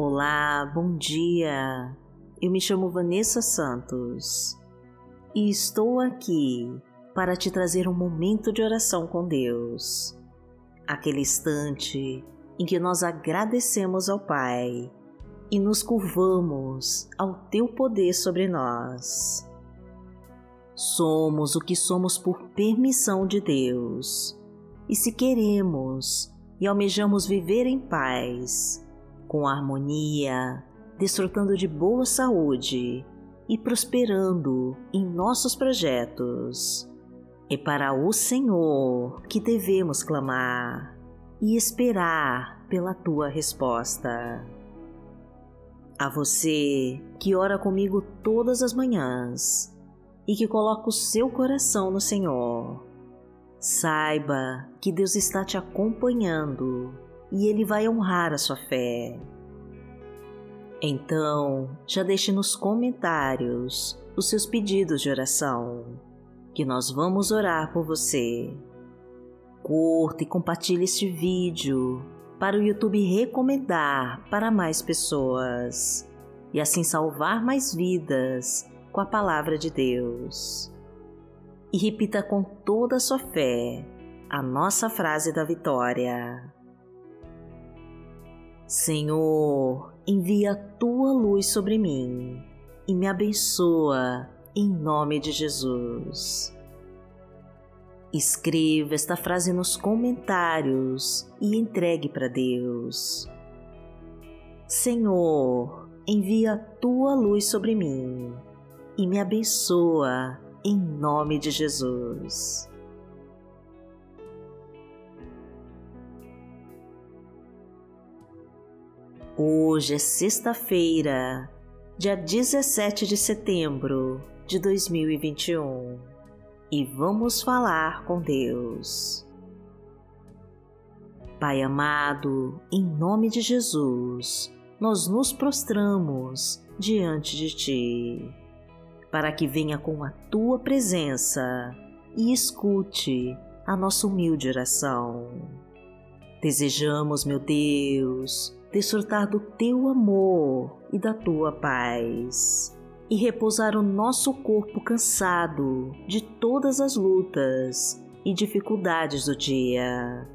Olá, bom dia. Eu me chamo Vanessa Santos e estou aqui para te trazer um momento de oração com Deus. Aquele instante em que nós agradecemos ao Pai e nos curvamos ao Teu poder sobre nós. Somos o que somos por permissão de Deus, e se queremos e almejamos viver em paz, com harmonia, desfrutando de boa saúde e prosperando em nossos projetos. É para o Senhor que devemos clamar e esperar pela tua resposta. A você que ora comigo todas as manhãs e que coloca o seu coração no Senhor, saiba que Deus está te acompanhando e Ele vai honrar a sua fé. Então, já deixe nos comentários os seus pedidos de oração, que nós vamos orar por você. Curta e compartilhe este vídeo para o YouTube recomendar para mais pessoas e assim salvar mais vidas com a palavra de Deus. E repita com toda a sua fé a nossa frase da vitória. Senhor, envia a tua luz sobre mim e me abençoa em nome de Jesus. Escreva esta frase nos comentários e entregue para Deus. Senhor, envia a tua luz sobre mim e me abençoa em nome de Jesus. Hoje é sexta-feira, dia 17 de setembro de 2021 e vamos falar com Deus. Pai amado, em nome de Jesus, nós nos prostramos diante de Ti, para que venha com a Tua presença e escute a nossa humilde oração. Desejamos, meu Deus, desfrutar do teu amor e da tua paz e repousar o nosso corpo cansado de todas as lutas e dificuldades do dia.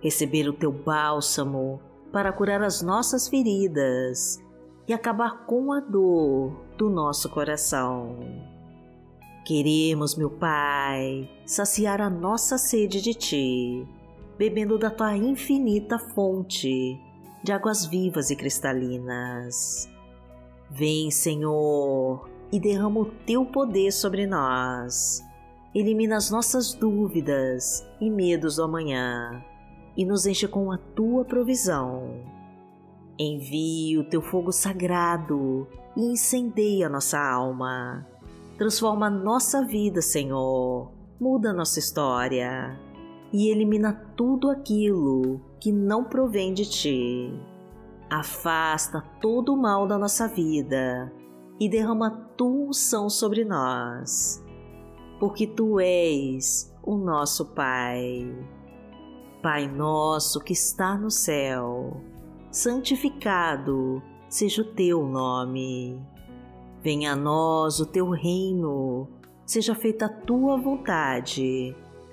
Receber o teu bálsamo para curar as nossas feridas e acabar com a dor do nosso coração. Queremos, meu Pai, saciar a nossa sede de Ti, bebendo da Tua infinita fonte de águas vivas e cristalinas. Vem, Senhor, e derrama o teu poder sobre nós. Elimina as nossas dúvidas e medos do amanhã e nos enche com a tua provisão. Envie o teu fogo sagrado e incendeia nossa alma. Transforma nossa vida, Senhor. Muda nossa história e elimina tudo aquilo que não provém de ti. Afasta todo o mal da nossa vida e derrama tua unção sobre nós, porque tu és o nosso Pai. Pai nosso que está no céu, santificado seja o teu nome. Venha a nós o teu reino, seja feita a tua vontade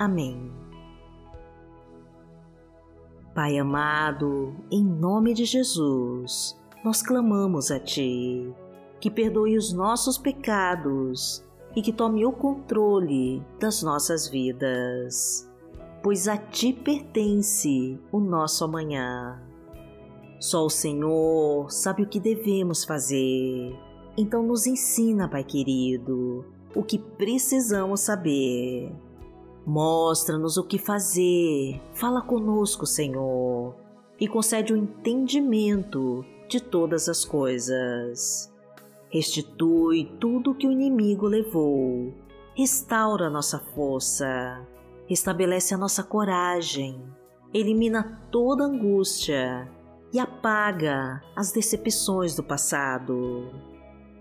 Amém. Pai amado, em nome de Jesus, nós clamamos a Ti, que perdoe os nossos pecados e que tome o controle das nossas vidas, pois a Ti pertence o nosso amanhã. Só o Senhor sabe o que devemos fazer, então nos ensina, Pai querido, o que precisamos saber Mostra-nos o que fazer, fala conosco, Senhor, e concede o entendimento de todas as coisas. Restitui tudo que o inimigo levou. Restaura nossa força. Restabelece a nossa coragem. Elimina toda angústia e apaga as decepções do passado.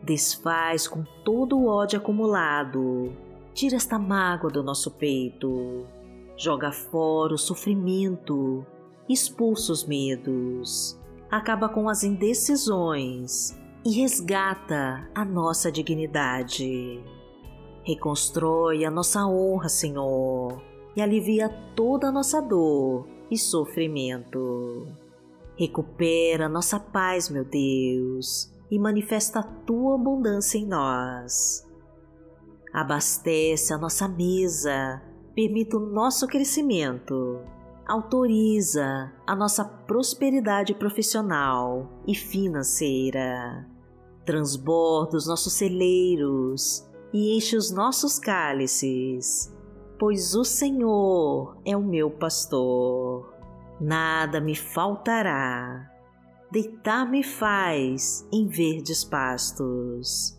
Desfaz com todo o ódio acumulado. Tira esta mágoa do nosso peito. Joga fora o sofrimento. Expulsa os medos. Acaba com as indecisões e resgata a nossa dignidade. Reconstrói a nossa honra, Senhor, e alivia toda a nossa dor e sofrimento. Recupera nossa paz, meu Deus, e manifesta a tua abundância em nós. Abastece a nossa mesa, permita o nosso crescimento, autoriza a nossa prosperidade profissional e financeira, transborda os nossos celeiros e enche os nossos cálices, pois o Senhor é o meu pastor. Nada me faltará deitar-me faz em verdes pastos.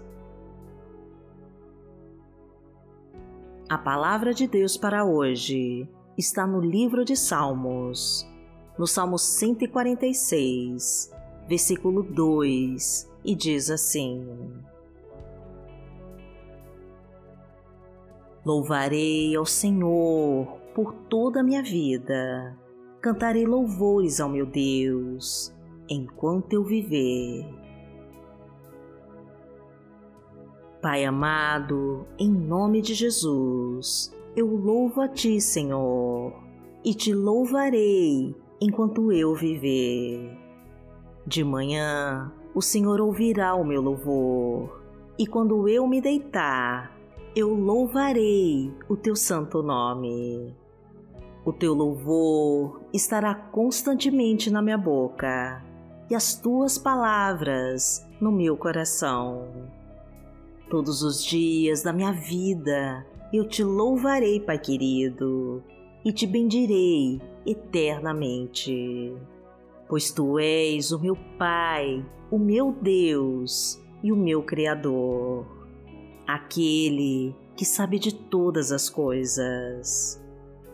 A palavra de Deus para hoje está no livro de Salmos, no Salmo 146, versículo 2, e diz assim: Louvarei ao Senhor por toda a minha vida, cantarei louvores ao meu Deus enquanto eu viver. Pai amado, em nome de Jesus, eu louvo a Ti, Senhor, e te louvarei enquanto eu viver. De manhã, o Senhor ouvirá o meu louvor, e quando eu me deitar, eu louvarei o Teu santo nome. O Teu louvor estará constantemente na minha boca, e as Tuas palavras no meu coração Todos os dias da minha vida eu te louvarei, Pai querido, e te bendirei eternamente. Pois tu és o meu Pai, o meu Deus e o meu Criador, aquele que sabe de todas as coisas.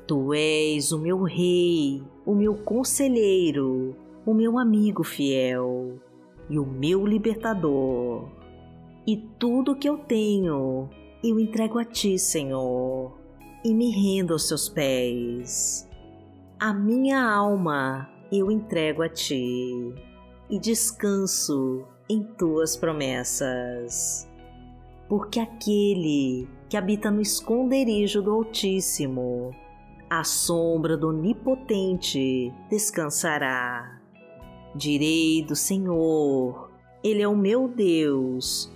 Tu és o meu Rei, o meu conselheiro, o meu amigo fiel e o meu libertador e tudo que eu tenho eu entrego a Ti, Senhor, e me rendo aos Seus pés. A minha alma eu entrego a Ti e descanso em Tuas promessas. Porque aquele que habita no esconderijo do Altíssimo, à sombra do Onipotente descansará. Direi do Senhor, Ele é o meu Deus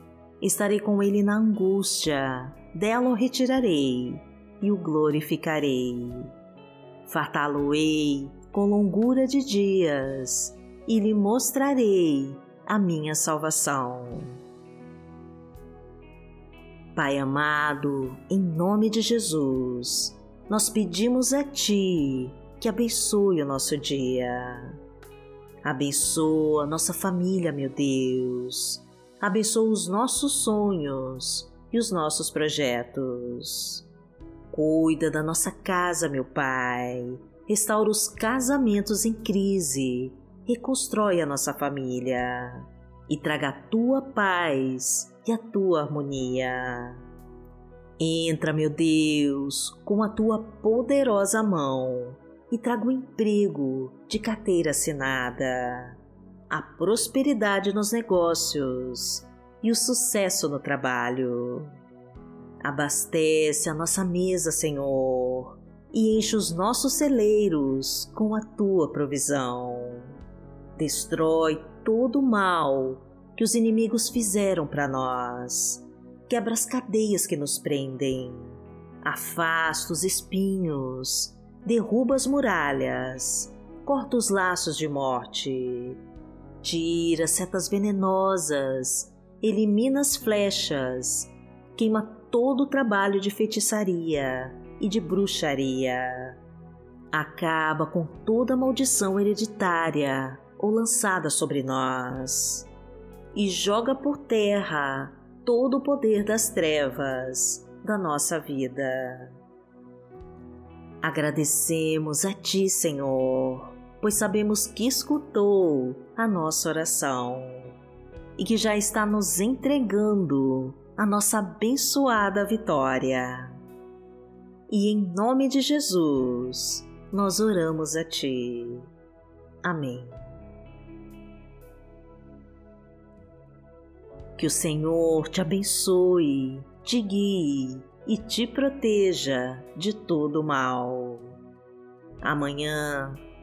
Estarei com ele na angústia, dela o retirarei e o glorificarei. Fartá-lo-ei com longura de dias e lhe mostrarei a minha salvação. Pai amado, em nome de Jesus, nós pedimos a Ti que abençoe o nosso dia. Abençoa nossa família, meu Deus. Abençoa os nossos sonhos e os nossos projetos. Cuida da nossa casa, meu Pai. Restaura os casamentos em crise. Reconstrói a nossa família. E traga a tua paz e a tua harmonia. Entra, meu Deus, com a tua poderosa mão e traga o emprego de carteira assinada, a prosperidade nos negócios e o sucesso no trabalho. Abastece a nossa mesa, Senhor, e enche os nossos celeiros com a tua provisão. Destrói todo o mal que os inimigos fizeram para nós. Quebra as cadeias que nos prendem. Afasta os espinhos. Derruba as muralhas. Corta os laços de morte. Tira setas venenosas. Elimina as flechas. Queima todo o trabalho de feitiçaria e de bruxaria. Acaba com toda maldição hereditária ou lançada sobre nós e joga por terra todo o poder das trevas da nossa vida. Agradecemos a Ti, Senhor, pois sabemos que escutou a nossa oração e que já está nos entregando a nossa abençoada vitória. E em nome de Jesus, nós oramos a Ti. Amém. Que o Senhor te abençoe, te guie e te proteja de todo mal. Amanhã